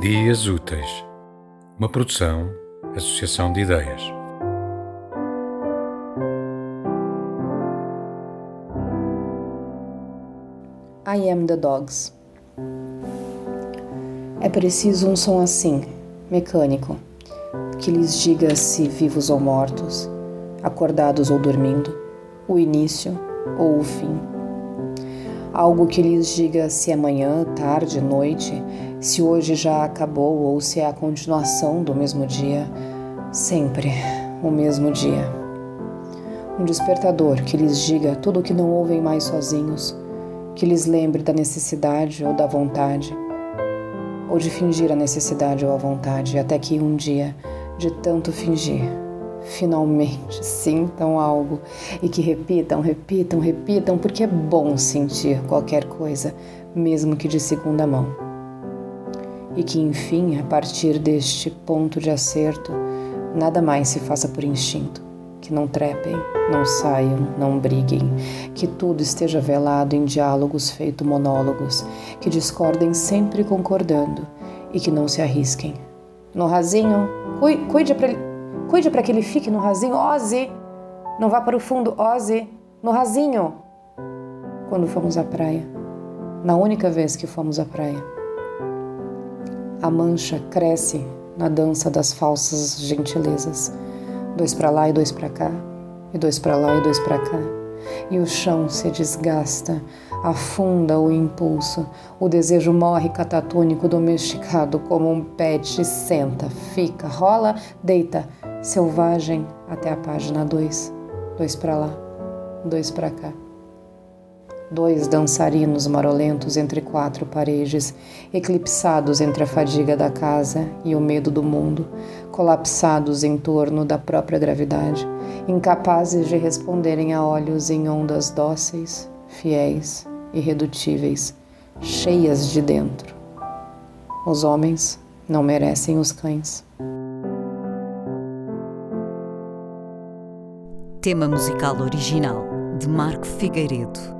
Dias Úteis, uma produção, associação de ideias. I am the dogs. É preciso um som assim, mecânico, que lhes diga se vivos ou mortos, acordados ou dormindo, o início ou o fim. Algo que lhes diga se é manhã, tarde, noite, se hoje já acabou ou se é a continuação do mesmo dia, sempre o mesmo dia. Um despertador que lhes diga tudo o que não ouvem mais sozinhos, que lhes lembre da necessidade ou da vontade, ou de fingir a necessidade ou a vontade, até que um dia, de tanto fingir, finalmente sintam algo e que repitam, repitam, repitam, porque é bom sentir qualquer coisa, mesmo que de segunda mão e que, enfim, a partir deste ponto de acerto, nada mais se faça por instinto, que não trepem, não saiam, não briguem, que tudo esteja velado em diálogos feito monólogos, que discordem sempre concordando. E que não se arrisquem. No rasinho, cuide para cuide para que ele fique no rasinho, Ozzy. Não vá para o fundo, Ozzy, no rasinho. Quando fomos à praia, na única vez que fomos à praia a mancha cresce na dança das falsas gentilezas. Dois para lá e dois para cá, e dois para lá e dois para cá. E o chão se desgasta, afunda o impulso. O desejo morre catatônico, domesticado como um pet. Senta, fica, rola, deita, selvagem até a página 2. Dois para lá, dois para cá dois dançarinos marolentos entre quatro paredes, eclipsados entre a fadiga da casa e o medo do mundo, colapsados em torno da própria gravidade, incapazes de responderem a olhos em ondas dóceis, fiéis, irredutíveis, cheias de dentro. Os homens não merecem os cães. Tema musical original de Marco Figueiredo